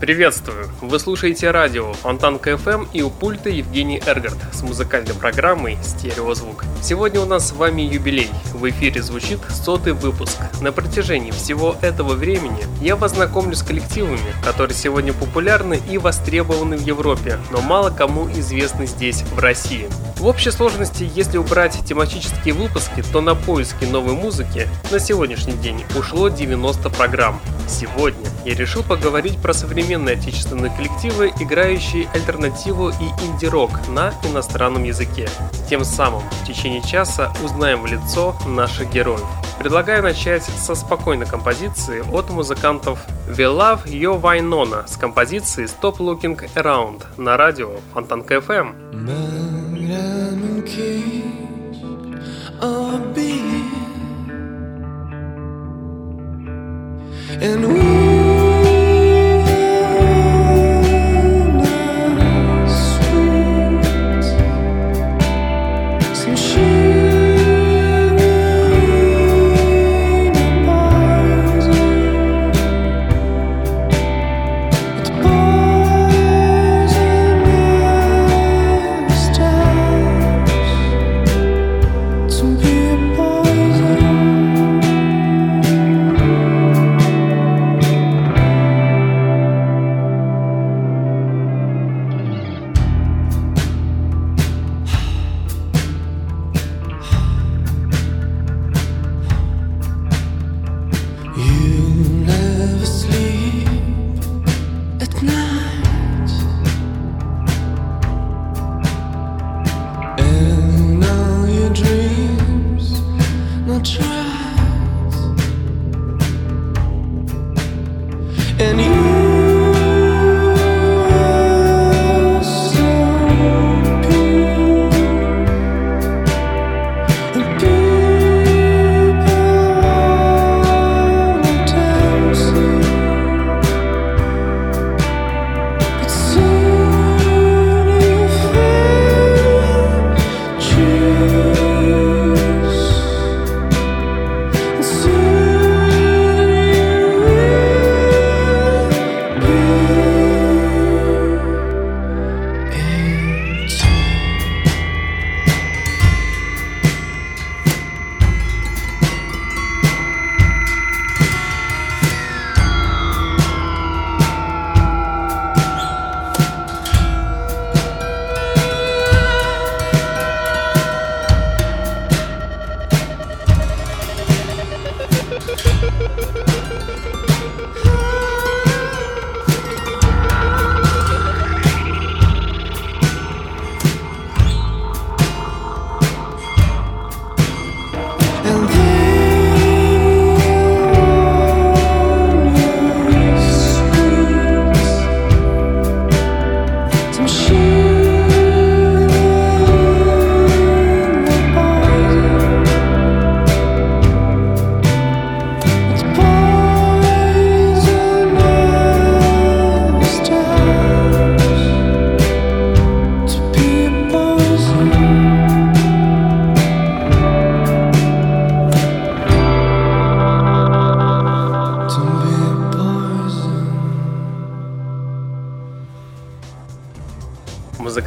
Приветствую! Вы слушаете радио Фонтанка FM и у пульта Евгений Эргард с музыкальной программой «Стереозвук». Сегодня у нас с вами юбилей. В эфире звучит сотый выпуск. На протяжении всего этого времени я вас знакомлю с коллективами, которые сегодня популярны и востребованы в Европе, но мало кому известны здесь, в России. В общей сложности, если убрать тематические выпуски, то на поиски новой музыки на сегодняшний день ушло 90 программ. Сегодня я решил поговорить про современные отечественные коллективы, играющие альтернативу и инди-рок на иностранном языке. Тем самым в течение часа узнаем в лицо наших героев. Предлагаю начать со спокойной композиции от музыкантов We Love Yo Wynonna с композицией Stop Looking Around на радио Фонтанка FM. And we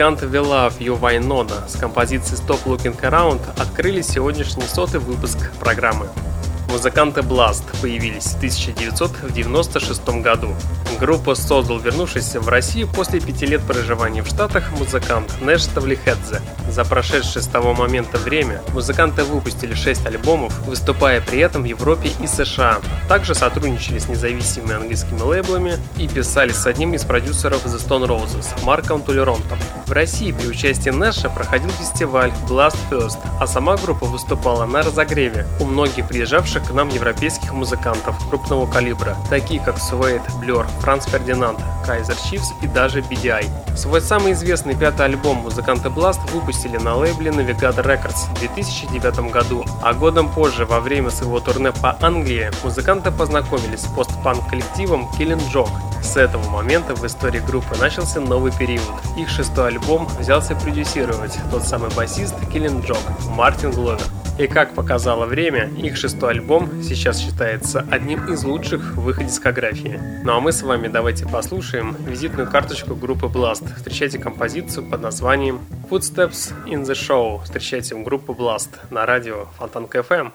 Музыканты We Love You Wynonna с композицией Stop Looking Around открыли сегодняшний сотый выпуск программы. Музыканты Blast появились в 1996 году. Группа Sozdal, вернувшаяся в Россию после пяти лет проживания в Штатах, музыкант Нэш Тавлихедзе. За прошедшее с того момента время музыканты выпустили 6 альбомов, выступая при этом в Европе и США. Также сотрудничали с независимыми английскими лейблами и писали с одним из продюсеров The Stone Roses, Марком Толеронтом. России при участии Нэша проходил фестиваль Blast First, а сама группа выступала на разогреве у многих приезжавших к нам европейских музыкантов крупного калибра, такие как Suede, Blur, Франц Фердинанд, Kaiser Chiefs и даже BDI. Свой самый известный пятый альбом музыканты Blast выпустили на лейбле Navigator Records в 2009 году, а годом позже, во время своего турне по Англии, музыканты познакомились с постпанк коллективом Killing Joke. С этого момента в истории группы начался новый период. Их шестой альбом взялся продюсировать тот самый басист Killing Joke Мартин Гловер. И как показало время, их шестой альбом сейчас считается одним из лучших в их дискографии. Ну а мы с вами давайте послушаем визитную карточку группы Blast. Встречайте композицию под названием Footsteps in the Show. Встречайте группу Blast на радио Фонтанка FM.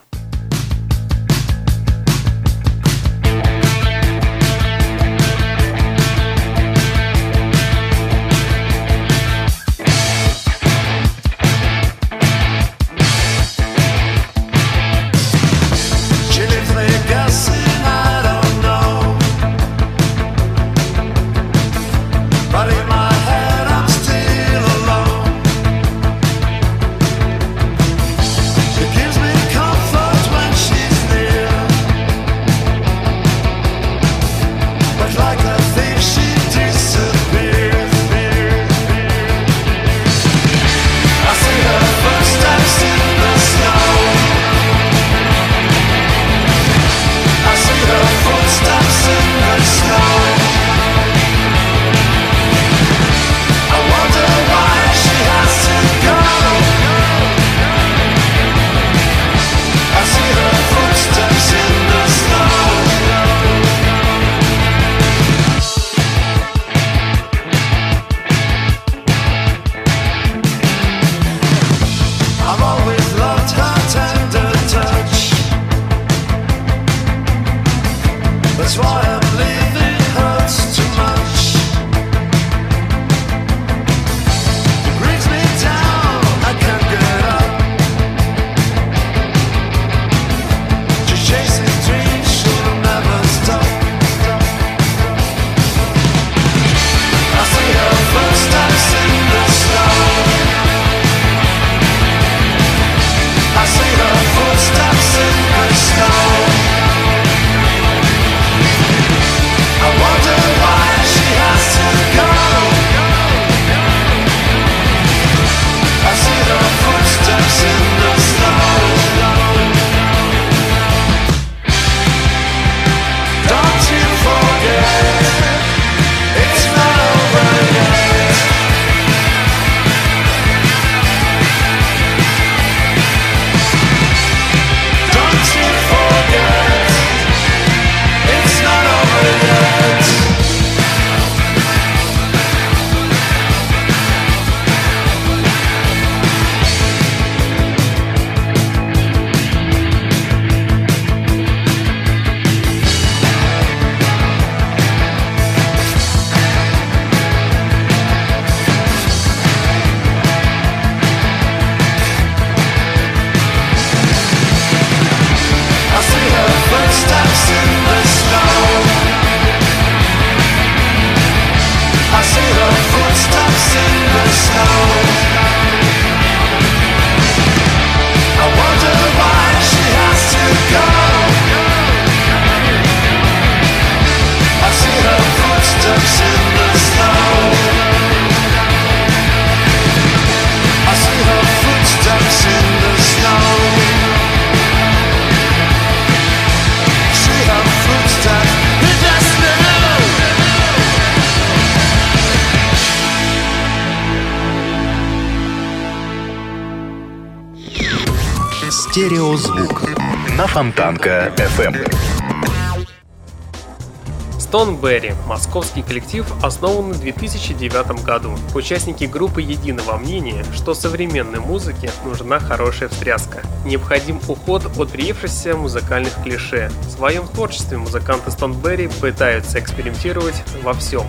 Stoneberry – московский коллектив, основанный в 2009 году. Участники группы единого мнения, что современной музыке нужна хорошая встряска. Необходим уход от приевшихся музыкальных клише. В своем творчестве музыканты Stoneberry пытаются экспериментировать во всем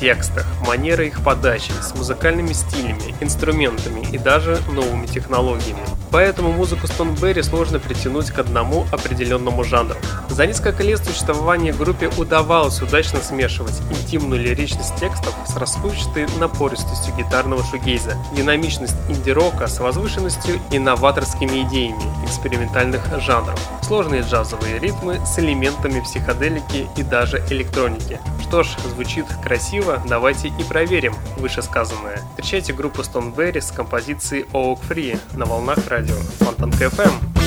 текстах, манерой их подачи, с музыкальными стилями, инструментами и даже новыми технологиями. Поэтому музыку Stoneberry сложно притянуть к одному определенному жанру. За несколько лет существования группе удавалось удачно смешивать интимную лиричность текстов с расплывчатой напористостью гитарного шугейза, динамичность инди-рока с возвышенностью и новаторскими идеями экспериментальных жанров, сложные джазовые ритмы с элементами психоделики и даже электроники. Что ж, звучит красиво, давайте и проверим вышесказанное. Встречайте группу Stoneberry с композицией Oak Free на волнах радио Фонтанка FM.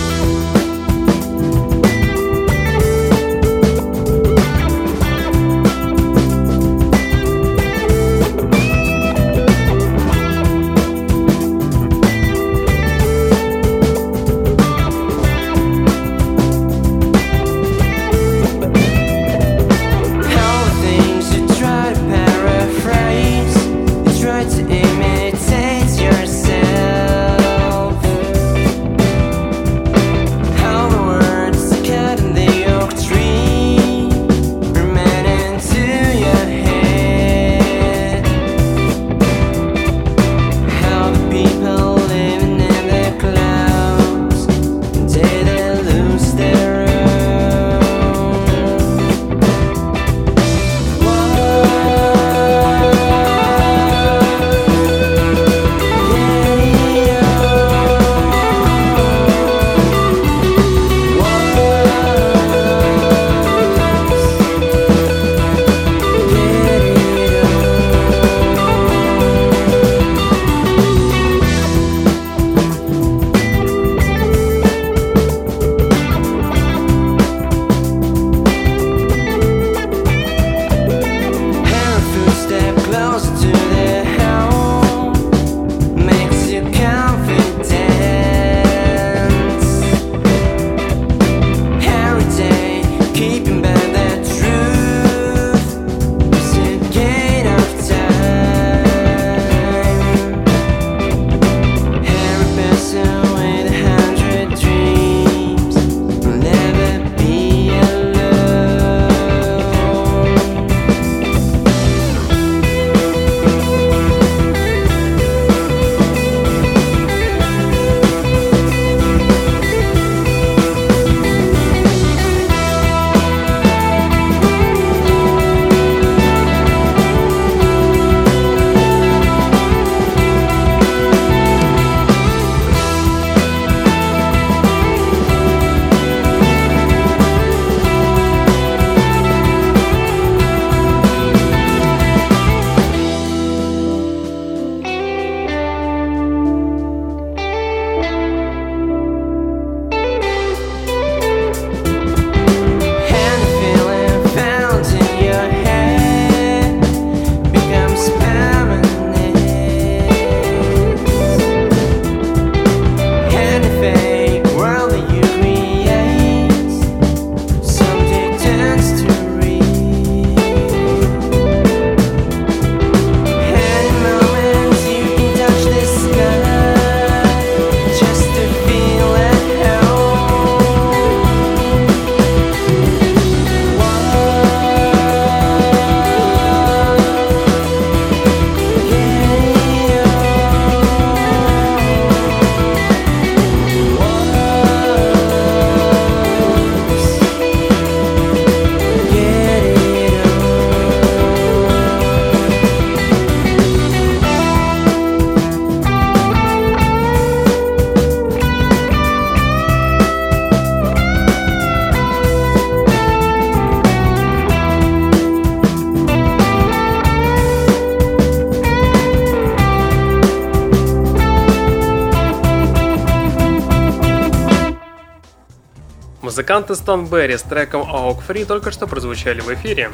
Музыканты Stoneberry с треком Oak Free только что прозвучали в эфире.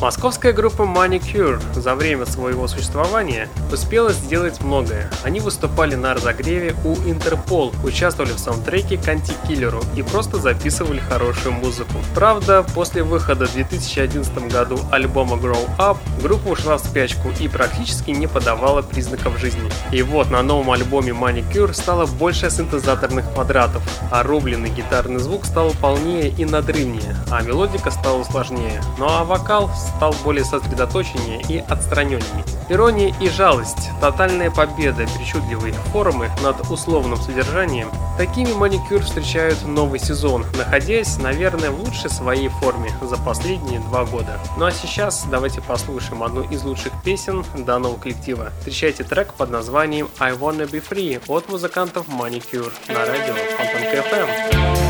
Московская группа Manicure за время своего существования успела сделать многое. Они выступали на разогреве у Интерпол, участвовали в саундтреке к Антикиллеру и просто записывали хорошую музыку. Правда, после выхода в 2011 году альбома Grow Up, группа ушла в спячку и практически не подавала признаков жизни. И вот на новом альбоме Manicure стало больше синтезаторных квадратов, а рубленый гитарный звук стал полнее и надрывнее, а мелодика стала сложнее. Ну а вокал стал более сосредоточеннее и отстраненнее. Ирония и жалость, тотальная победа, причудливые формы над условным содержанием. Такими маникюр встречают новый сезон, находясь, наверное, в лучшей своей форме за последние два года. Ну а сейчас давайте послушаем одну из лучших песен данного коллектива. Встречайте трек под названием I Wanna Be Free от музыкантов Manicure на радио Фонтанка FM.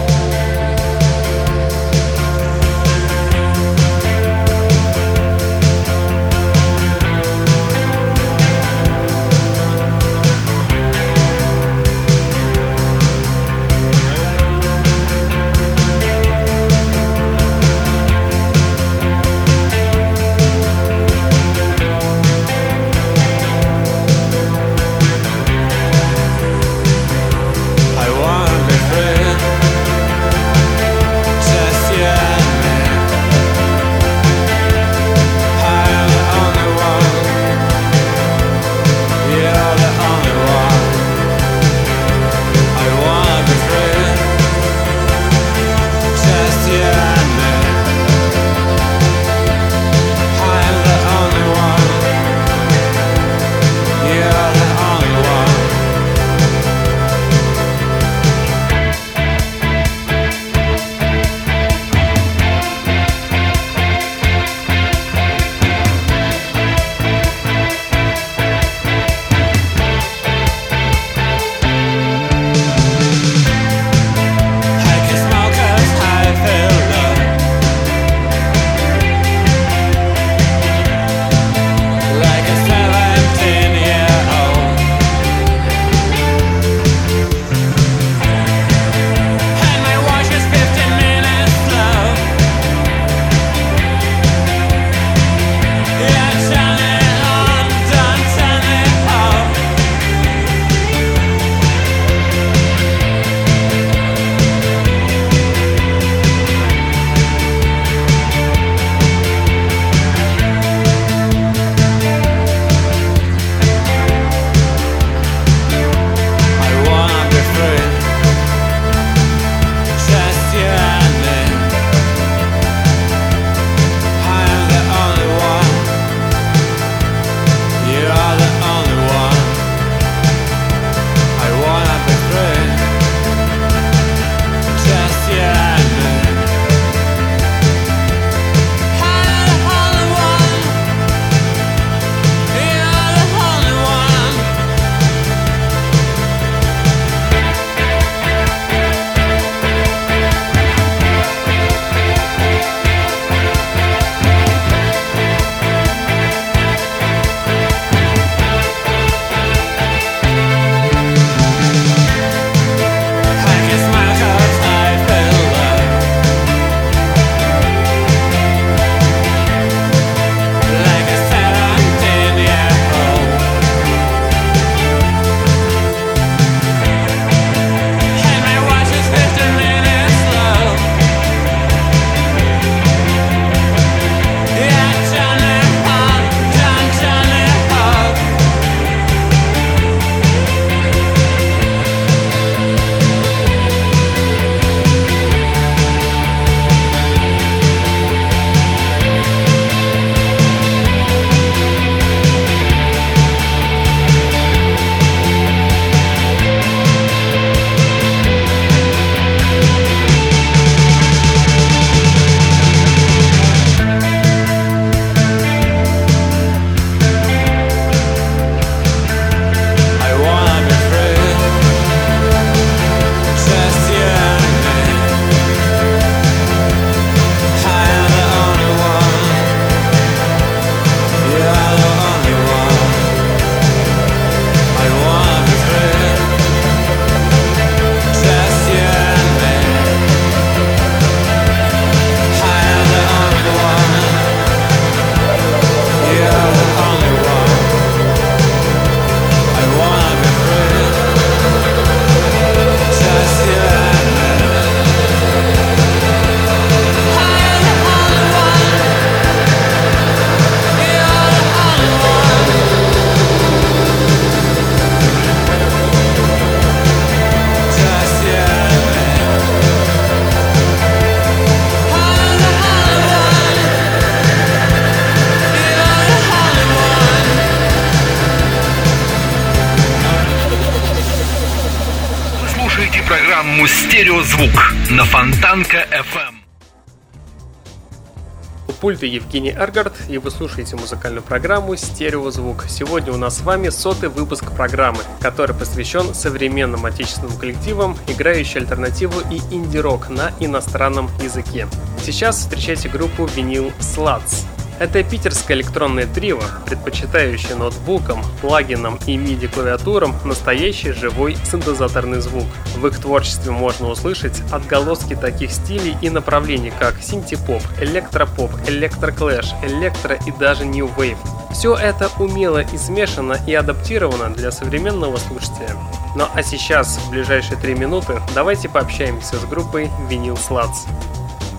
«Стереозвук» на Фонтанка FM. У пульта Евгений Эргард, и вы слушаете музыкальную программу «Стереозвук». Сегодня у нас с вами сотый выпуск программы, который посвящен современным отечественным коллективам, играющим альтернативу и инди-рок на иностранном языке. Сейчас встречайте группу «Винил Slats». Это питерское электронное трио, предпочитающее ноутбукам, плагинам и MIDI-клавиатурам настоящий живой синтезаторный звук. В их творчестве можно услышать отголоски таких стилей и направлений, как синтепоп, электропоп, электроклэш, электро и даже New Wave. Все это умело и смешано и адаптировано для современного слушателя. Ну а сейчас, в ближайшие три минуты, давайте пообщаемся с группой Vinyl Sluts.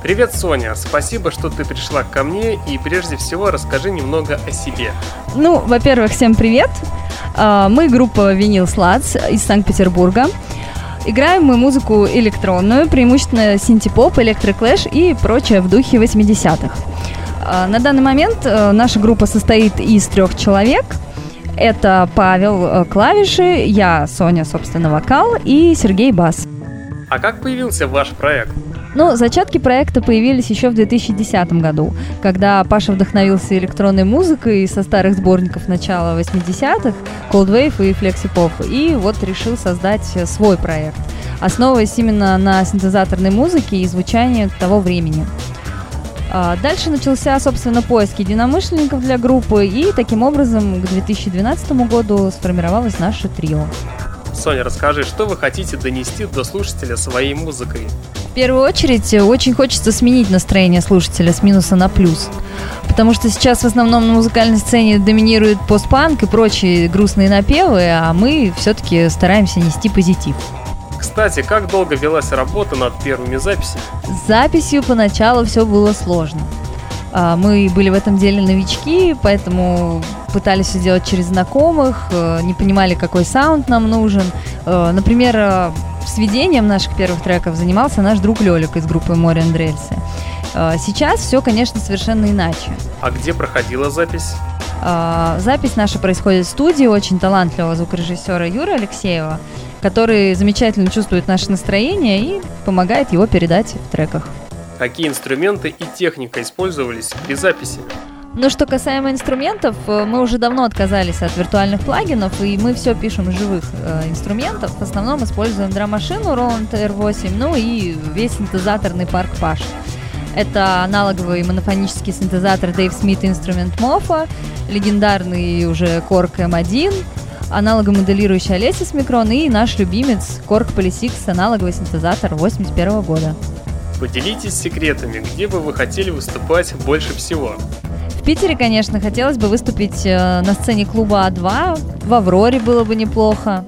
Привет, Соня. Спасибо, что ты пришла ко мне и прежде всего расскажи немного о себе. Ну, во-первых, всем привет. А, мы группа Vinyl Sluts из Санкт-Петербурга. Играем мы музыку электронную, преимущественно синтепоп, электроклэш и прочее в духе 80-х. А, на данный момент э, наша группа состоит из трех человек. Это Павел э, клавиши, я Соня, собственно, вокал и Сергей бас. А как появился ваш проект? Ну, зачатки проекта появились еще в 2010 году, когда Паша вдохновился электронной музыкой со старых сборников начала 80-х, Cold Wave и Flexi Pop, и вот решил создать свой проект, основываясь именно на синтезаторной музыке и звучании того времени. А дальше начался, собственно, поиск единомышленников для группы, и таким образом к 2012 году сформировалось наше трио. Соня, расскажи, что вы хотите донести до слушателя своей музыкой? В первую очередь, э, очень хочется сменить настроение слушателя с минуса на плюс. Потому что сейчас в основном на музыкальной сцене доминирует постпанк и прочие грустные напевы, а мы все-таки стараемся нести позитив. Кстати, как долго велась работа над первыми записями? С записью поначалу все было сложно. А, мы были в этом деле новички, поэтому пытались все делать через знакомых, э, не понимали, какой саунд нам нужен. Э, например, сведением наших первых треков занимался наш друг Лелик из группы Море Андрельсы. Сейчас все, конечно, совершенно иначе. А где проходила запись? Запись наша происходит в студии очень талантливого звукорежиссера Юры Алексеева, который замечательно чувствует наше настроение и помогает его передать в треках. Какие инструменты и техника использовались при записи? Ну, что касаемо инструментов, э, мы уже давно отказались от виртуальных плагинов, и мы все пишем живых э, инструментов. В основном используем драм-машину Roland R8, ну и весь синтезаторный парк Паш. Это аналоговый монофонический синтезатор Dave Smith Instrument Mofa, легендарный уже Korg M1, аналогомоделирующий Alessis Micron и наш любимец Korg Polysix аналоговый синтезатор 81 года. Поделитесь секретами, где бы вы хотели выступать больше всего. В Питере, конечно, хотелось бы выступить э, на сцене клуба А2, в Авроре было бы неплохо.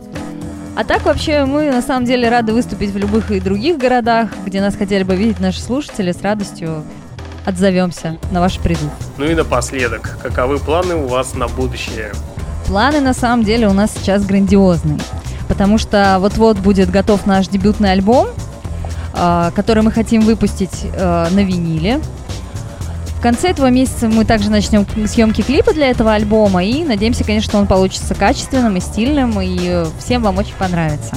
А так вообще мы на самом деле рады выступить в любых и других городах, где нас хотели бы видеть наши слушатели, с радостью отзовемся на ваш призыв. Ну и напоследок, каковы планы у вас на будущее? Планы на самом деле у нас сейчас грандиозные, потому что вот-вот будет готов наш дебютный альбом, который мы хотим выпустить э, на виниле. В конце этого месяца мы также начнем съемки клипа для этого альбома и надеемся, конечно, что он получится качественным и стильным, и всем вам очень понравится.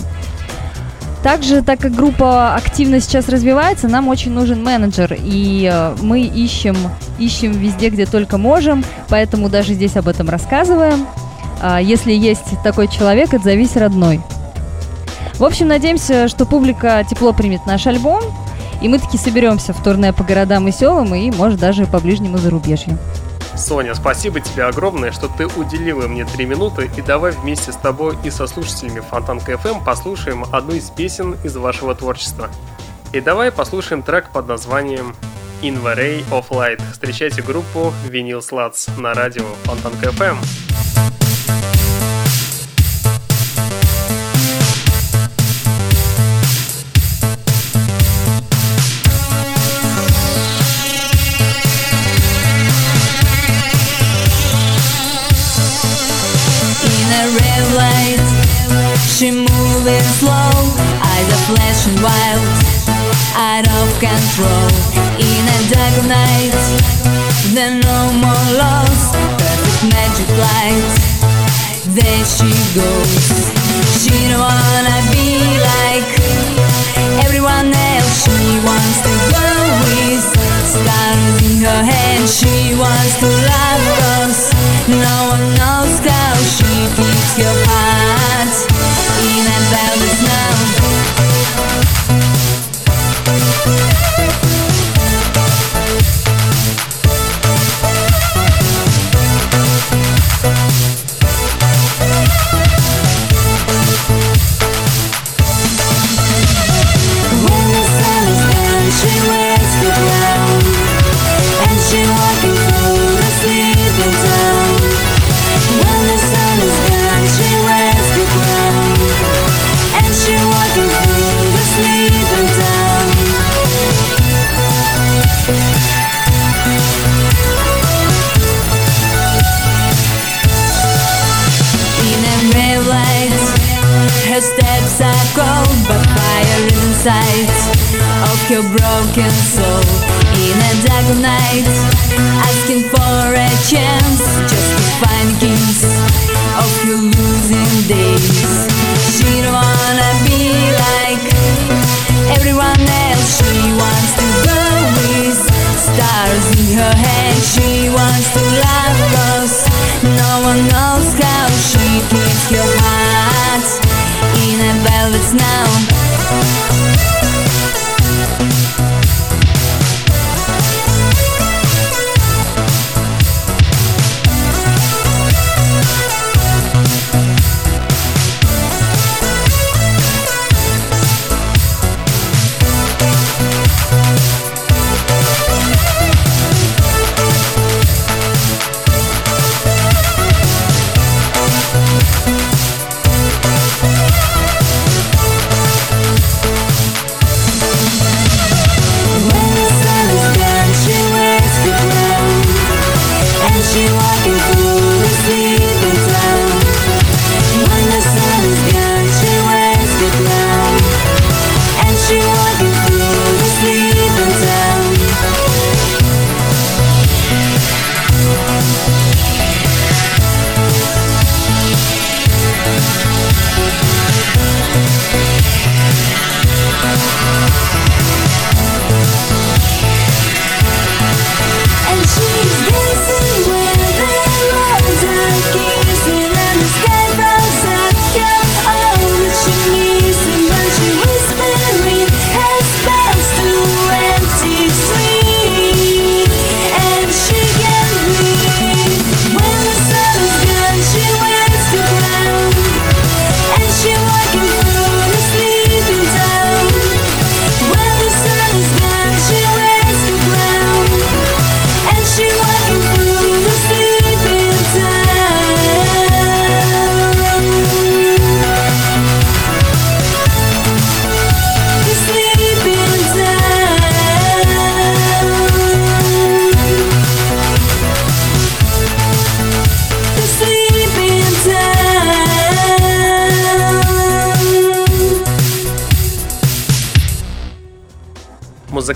Также, так как группа активно сейчас развивается, нам очень нужен менеджер, и э, мы ищем, ищем везде, где только можем, поэтому даже здесь об этом рассказываем. А, если есть такой человек, отзовись родной. В общем, надеемся, что публика тепло примет наш альбом, и мы таки соберемся в турне по городам и селам, и, может, даже по ближнему зарубежью. Соня, спасибо тебе огромное, что ты уделила мне три минуты, и давай вместе с тобой и со слушателями Фонтанка FM послушаем одну из песен из вашего творчества. И давай послушаем трек под названием In the Ray of Light. Встречайте группу Vinyl Sluts на радио Фонтанка FM. rushing wild Out of control. In a dark night There no more laws Perfect magic light. There she goes. She don't wanna be like Everyone else. She wants to go with Stars in her head. She wants to love us. No one knows how She keeps her heart.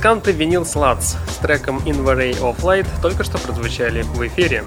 музыканты Vinyl Sluts с треком In the Ray of Light только что прозвучали в эфире.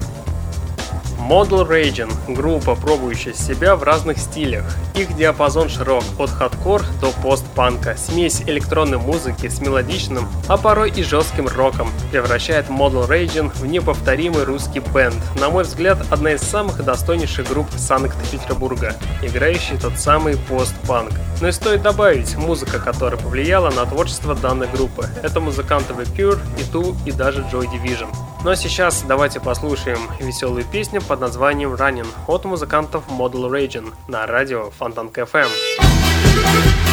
Model Raging – группа, пробующая себя в разных стилях. Их диапазон широк – от хардкор до постпанка. Смесь электронной музыки с мелодичным, а порой и жестким роком превращает Model Raging в неповторимый русский бенд. На мой взгляд, одна из самых достойнейших групп Санкт-Петербурга, играющий тот самый постпанк. Но и стоит добавить, музыка, которая повлияла на творчество данной группы. Это музыканты The Pure, и Ту, и даже Joy Division. Но сейчас давайте послушаем веселую песню под названием «Running» от музыкантов Model Raging на радио Фонтанка FM.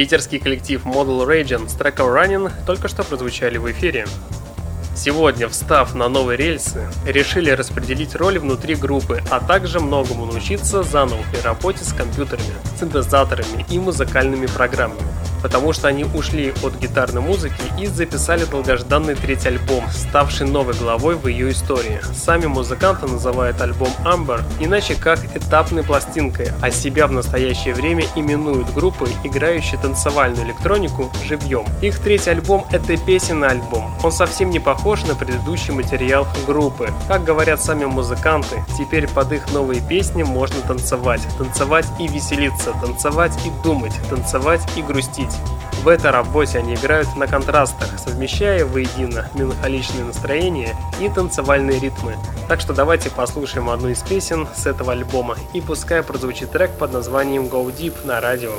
Питерский коллектив Model Region с треком Running только что прозвучали в эфире. Сегодня, встав на новые рельсы, решили распределить роли внутри группы, а также многому научиться заново при работе с компьютерами, синтезаторами и музыкальными программами потому что они ушли от гитарной музыки и записали долгожданный третий альбом, ставший новой главой в ее истории. Сами музыканты называют альбом Amber иначе как этапной пластинкой, а себя в настоящее время именуют группой, играющей танцевальную электронику живьем. Их третий альбом – это песенный альбом. Он совсем не похож на предыдущий материал группы. Как говорят сами музыканты, теперь под их новые песни можно танцевать. Танцевать и веселиться, танцевать и думать, танцевать и грустить жить. В этой работе они играют на контрастах, совмещая воедино меланхоличные настроения и танцевальные ритмы. Так что давайте послушаем одну из песен с этого альбома и пускай прозвучит трек под названием Go Deep на радио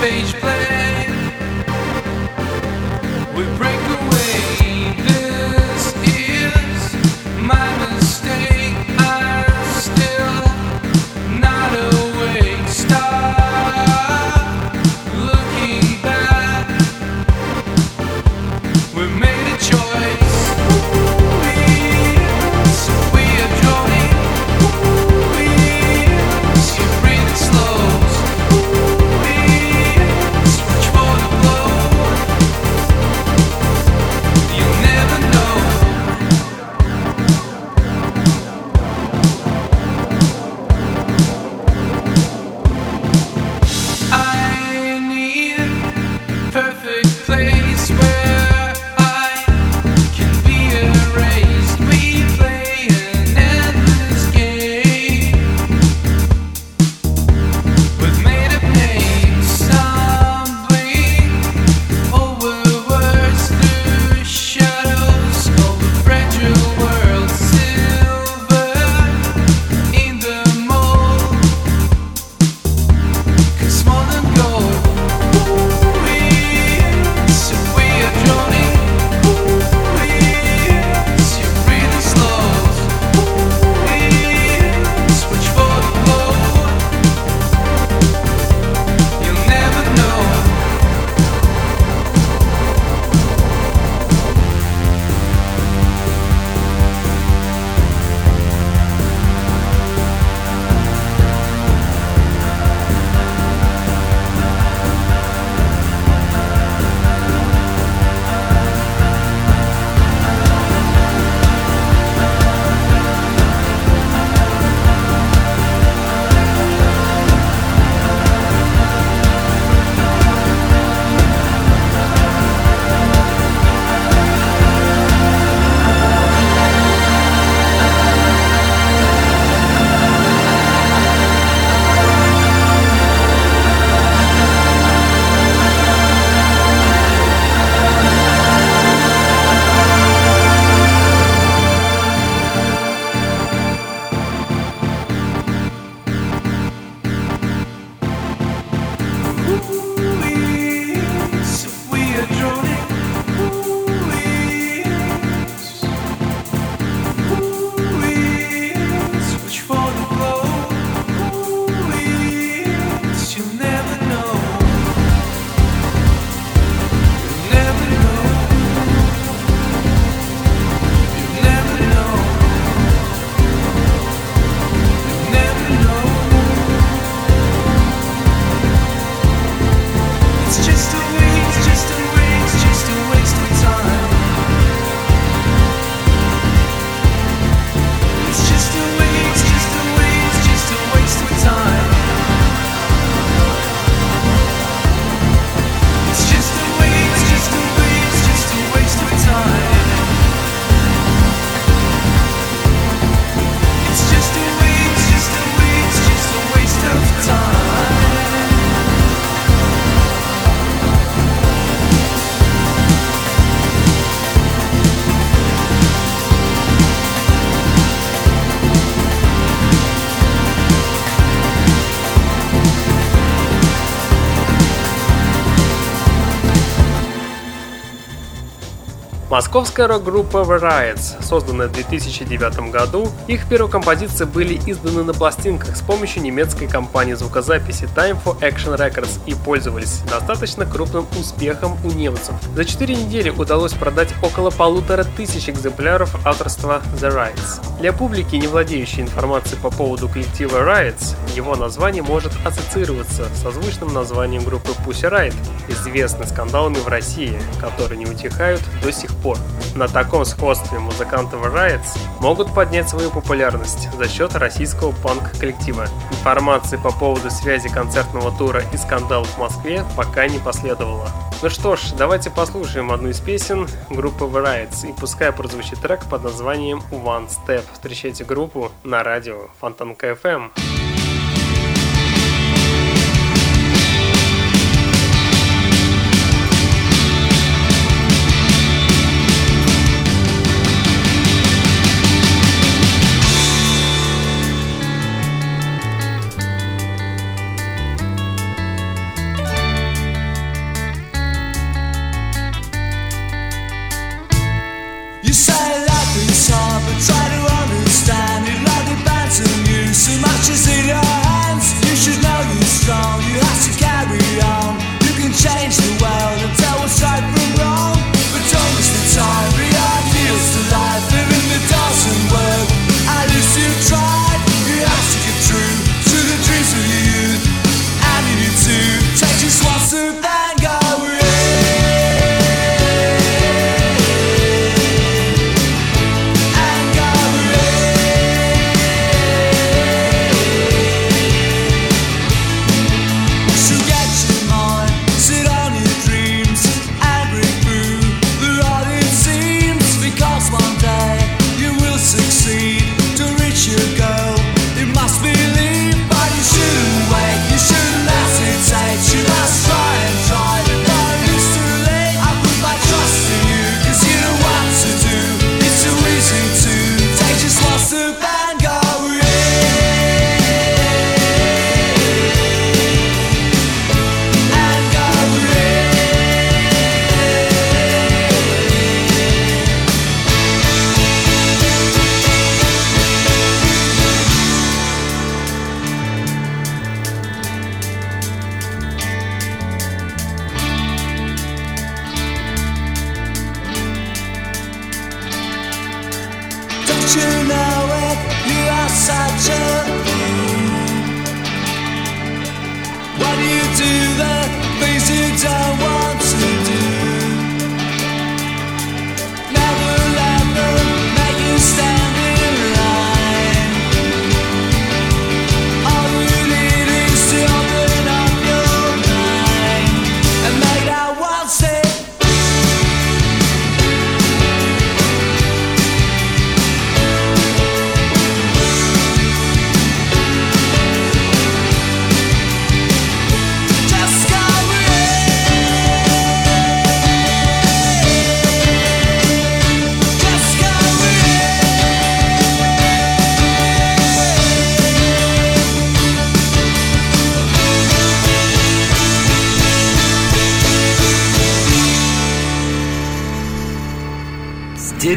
page play. We break Московская рок-группа Riots, созданная в 2009 году, их первые композиции были изданы на пластинках с помощью немецкой компании звукозаписи Time for Action Records и пользовались достаточно крупным успехом у немцев. За 4 недели удалось продать около полутора тысяч экземпляров авторства The Riots. Для публики, не владеющей информацией по поводу коллектива Riots, его название может ассоциироваться со звучным названием группы Pussy Riot, известной скандалами в России, которые не утихают до сих пор. На таком сходстве музыканты Riots могут поднять свою популярность за счет российского панк-коллектива. Информации по поводу связи концертного тура и скандалов в Москве пока не последовало. Ну что ж, давайте послушаем одну из песен группы Riots и пускай прозвучит трек под названием One Step. Встречайте группу на радио Фонтанка FM.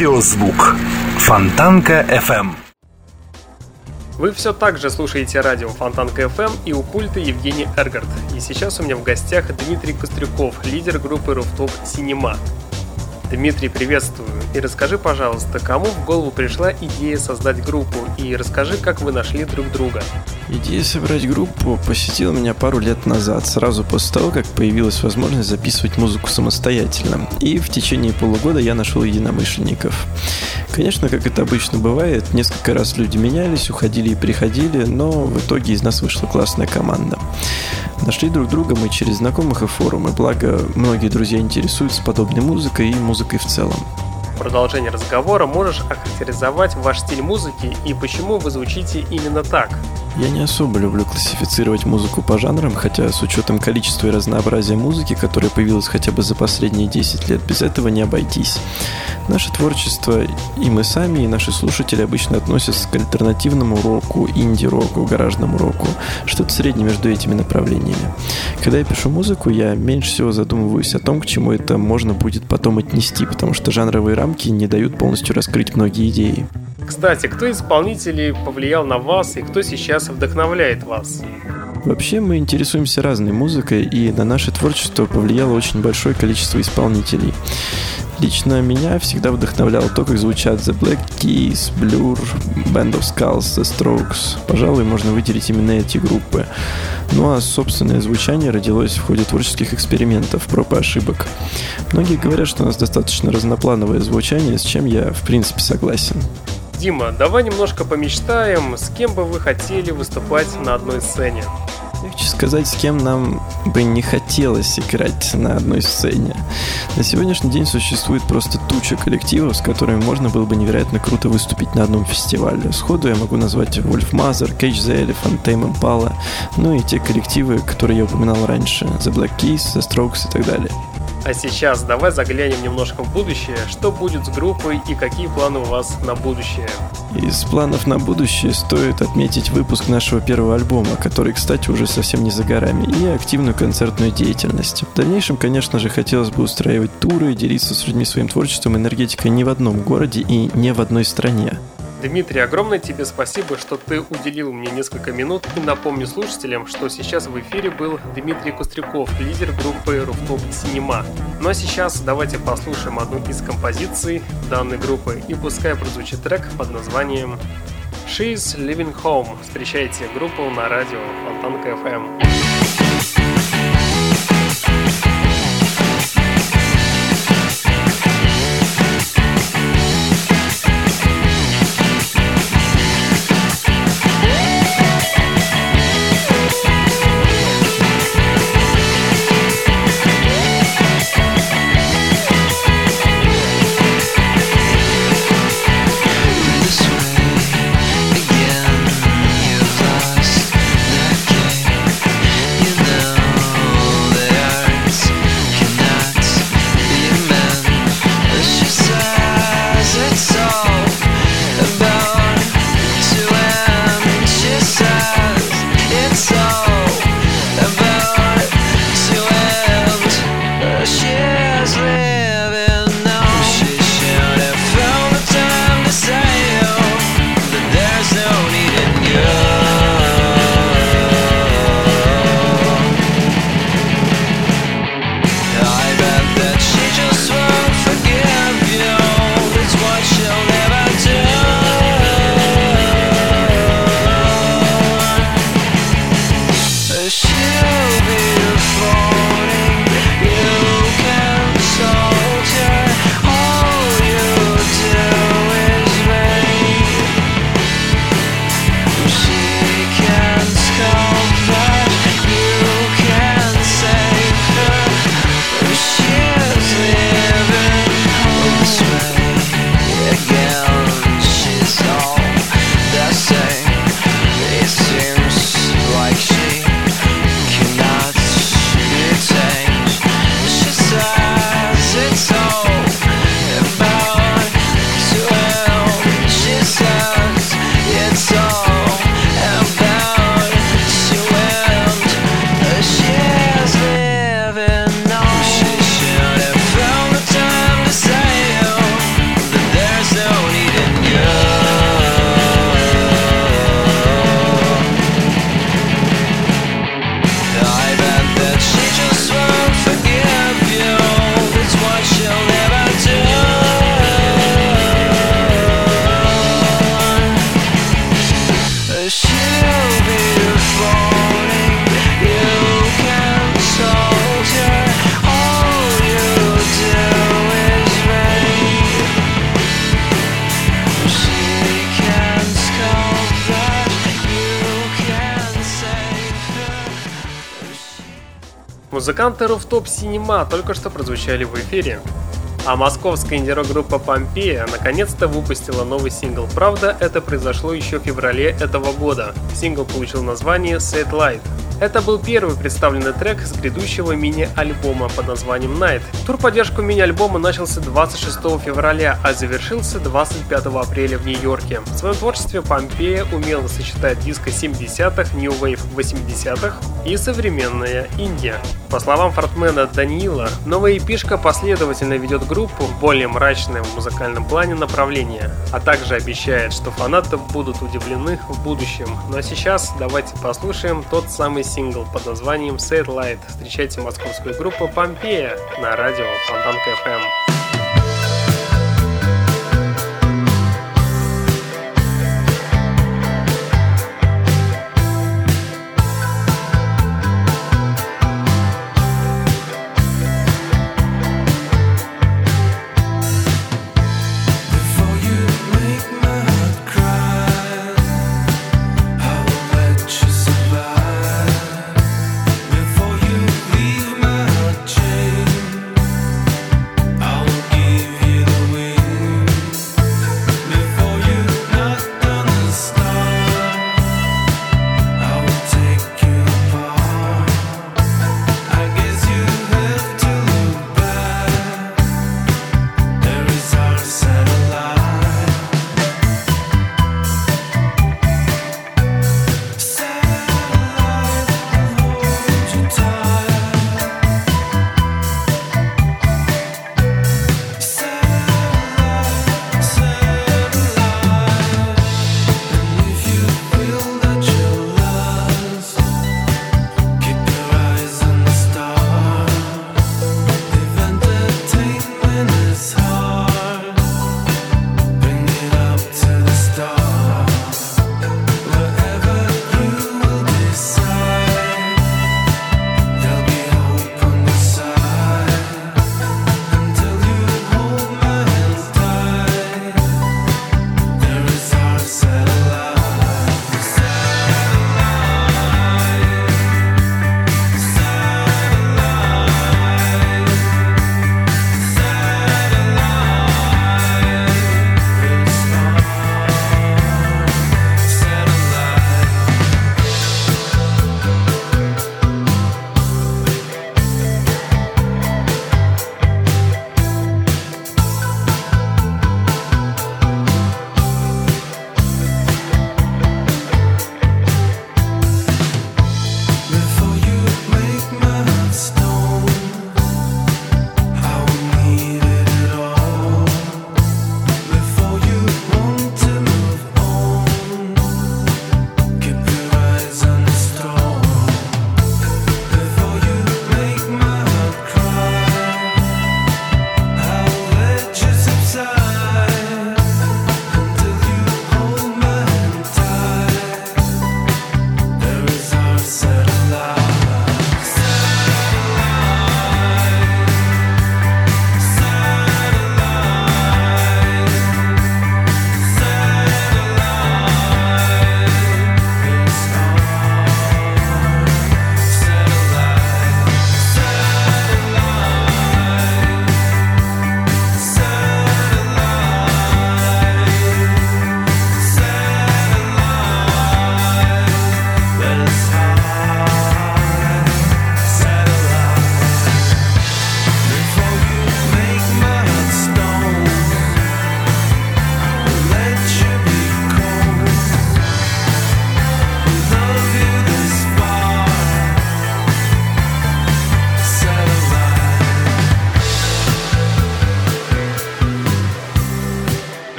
Стереозвук. Фонтанка FM. Вы все так же слушаете радио Фонтанка FM и у пульта Евгений Эргард. И сейчас у меня в гостях Дмитрий Кострюков, лидер группы Rooftop Cinema. Дмитрий, приветствую. И расскажи, пожалуйста, кому в голову пришла идея создать группу? И расскажи, как вы нашли друг друга. Идея собрать группу посетила меня пару лет назад, сразу после того, как появилась возможность записывать музыку самостоятельно. И в течение полугода я нашел единомышленников. Конечно, как это обычно бывает, несколько раз люди менялись, уходили и приходили, но в итоге из нас вышла классная команда. Нашли друг друга мы через знакомых и форумы, благо многие друзья интересуются подобной музыкой и музыкой в целом. Продолжение разговора можешь охарактеризовать ваш стиль музыки и почему вы звучите именно так? Я не особо люблю классифицировать музыку по жанрам, хотя с учетом количества и разнообразия музыки, которая появилась хотя бы за последние 10 лет, без этого не обойтись. Наше творчество и мы сами, и наши слушатели обычно относятся к альтернативному року, инди-року, гаражному року, что-то среднее между этими направлениями. Когда я пишу музыку, я меньше всего задумываюсь о том, к чему это можно будет потом отнести, потому что жанровые рамки не дают полностью раскрыть многие идеи. Кстати, кто из исполнителей повлиял на вас и кто сейчас вдохновляет вас? Вообще мы интересуемся разной музыкой, и на наше творчество повлияло очень большое количество исполнителей. Лично меня всегда вдохновляло то, как звучат The Black Keys, Blur, Band of Skulls, The Strokes. Пожалуй, можно выделить именно эти группы. Ну а собственное звучание родилось в ходе творческих экспериментов, проб и ошибок. Многие говорят, что у нас достаточно разноплановое звучание, с чем я в принципе согласен. Дима, давай немножко помечтаем, с кем бы вы хотели выступать на одной сцене. Легче сказать, с кем нам бы не хотелось играть на одной сцене. На сегодняшний день существует просто туча коллективов, с которыми можно было бы невероятно круто выступить на одном фестивале. Сходу я могу назвать Wolf Mother, Cage the Elephant, Tame Impala, ну и те коллективы, которые я упоминал раньше, The Black Keys, The Strokes и так далее. А сейчас давай заглянем немножко в будущее. Что будет с группой и какие планы у вас на будущее? Из планов на будущее стоит отметить выпуск нашего первого альбома, который, кстати, уже совсем не за горами, и активную концертную деятельность. В дальнейшем, конечно же, хотелось бы устраивать туры, делиться с людьми своим творчеством и энергетикой не в одном городе и не в одной стране. Дмитрий, огромное тебе спасибо, что ты уделил мне несколько минут. И напомню слушателям, что сейчас в эфире был Дмитрий Костряков, лидер группы Rooftop Cinema. Ну а сейчас давайте послушаем одну из композиций данной группы и пускай прозвучит трек под названием She's Living Home. Встречайте группу на радио Фонтанка FM. endlessly Музыканты Rooftop Cinema только что прозвучали в эфире. А московская инди-рок-группа Помпея наконец-то выпустила новый сингл. Правда, это произошло еще в феврале этого года. Сингл получил название Set Light. Это был первый представленный трек с грядущего мини-альбома под названием Night. Тур поддержку мини-альбома начался 26 февраля, а завершился 25 апреля в Нью-Йорке. В своем творчестве Помпея умело сочетает диско 70-х, New Wave 80-х и современная Индия. По словам фронтмена Даниила, новая эпишка последовательно ведет группу в более мрачное в музыкальном плане направление, а также обещает, что фанаты будут удивлены в будущем. Ну а сейчас давайте послушаем тот самый сингл под названием Light. Встречайте московскую группу Помпея на радио Фонтанка FM.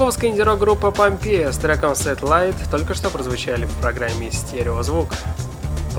Московская инди-рок группа Помпея с треком Light только что прозвучали в программе «Стереозвук».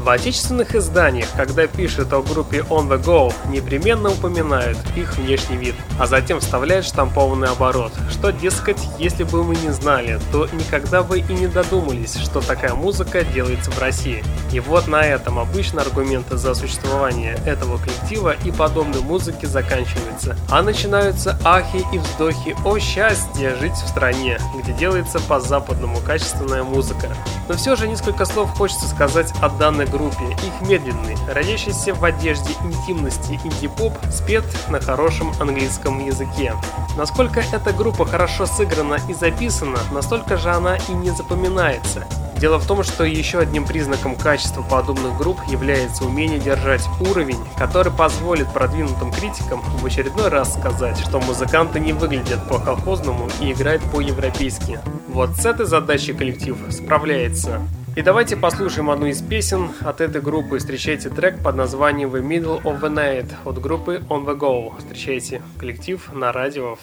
В отечественных изданиях, когда пишут о группе On The Go, непременно упоминают их внешний вид, а затем вставляют штампованный оборот, что, дескать, если бы мы не знали, то никогда бы и не додумались, что такая музыка делается в России. И вот на этом обычно аргументы за существование этого коллектива и подобной музыки заканчиваются, а начинаются ахи и вздохи о счастье жить в стране, где делается по-западному качественная музыка. Но все же несколько слов хочется сказать о данной группе. Их медленный, родящийся в одежде интимности инди-поп спет на хорошем английском языке. Насколько эта группа хорошо сыграна и записана, настолько же она и не запоминается. Дело в том, что еще одним признаком качества подобных групп является умение держать уровень, который позволит продвинутым критикам в очередной раз сказать, что музыканты не выглядят по-колхозному и играют по-европейски. Вот с этой задачей коллектив справляется. И давайте послушаем одну из песен от этой группы. Встречайте трек под названием The Middle of the Night от группы On The Go. Встречайте коллектив на радио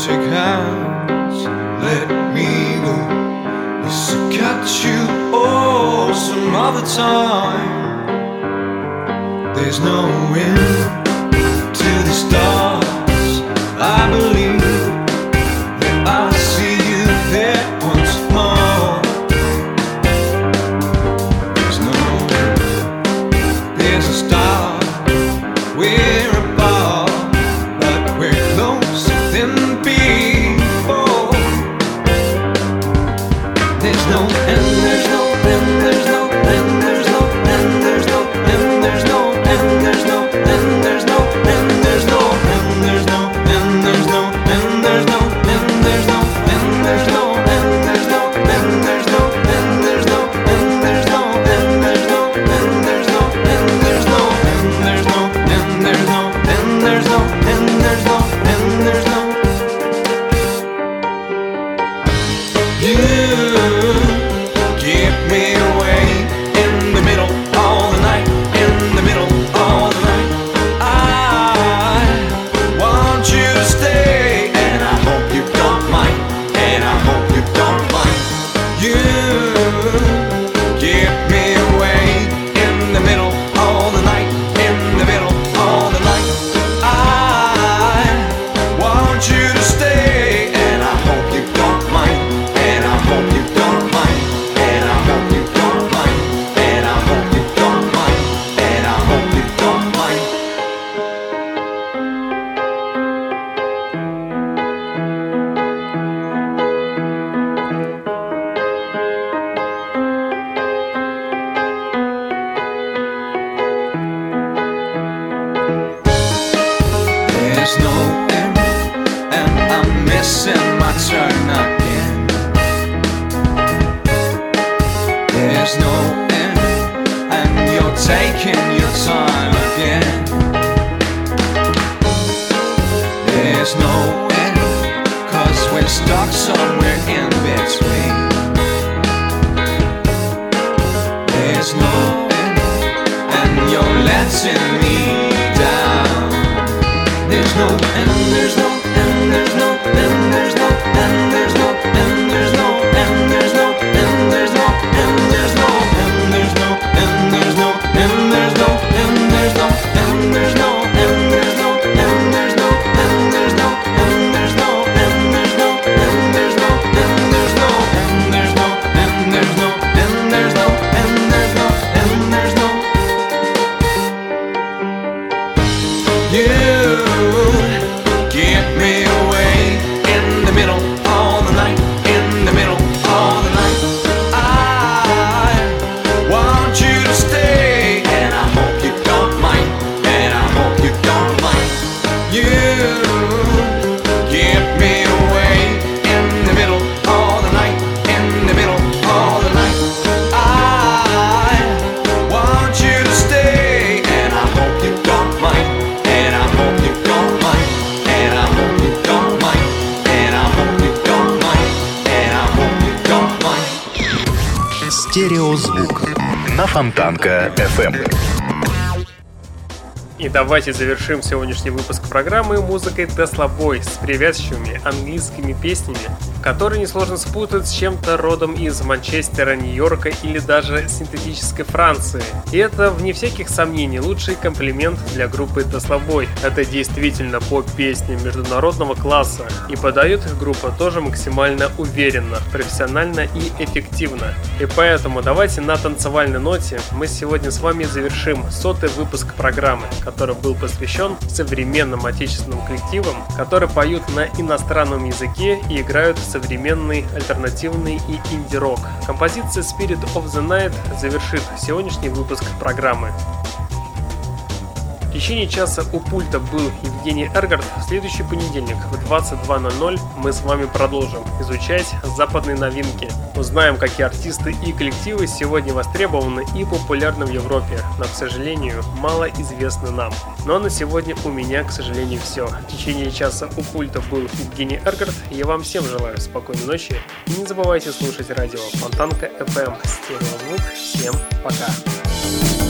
shake hands. Let me go. Yes, I catch you oh some other time. There's no end давайте завершим сегодняшний выпуск программы музыкой Tesla Boy с привязчивыми английскими песнями, которые несложно спутать с чем-то родом из Манчестера, Нью-Йорка или даже синтетической Франции. И это, вне всяких сомнений, лучший комплимент для группы Tesla Boy. Это действительно поп-песни международного класса, и подает их группа тоже максимально уверенно, профессионально и эффективно. И поэтому давайте на танцевальной ноте мы сегодня с вами завершим сотый выпуск программы, который был посвящен современным отечественным коллективам, которые поют на иностранном языке и играют современный, альтернативный и инди-рок. Композиция Spirit of the Night завершит сегодняшний выпуск программы. В течение часа у пульта был Евгений Эргард. В следующий понедельник в 22.00 мы с вами продолжим изучать западные новинки. Узнаем, какие артисты и коллективы сегодня востребованы и популярны в Европе, но, к сожалению, мало известны нам. Но на сегодня у меня, к сожалению, все. В течение часа у пульта был Евгений Эргард. Я вам всем желаю спокойной ночи. И не забывайте слушать радио Фонтанка FM. Стереозвук. Всем пока. She's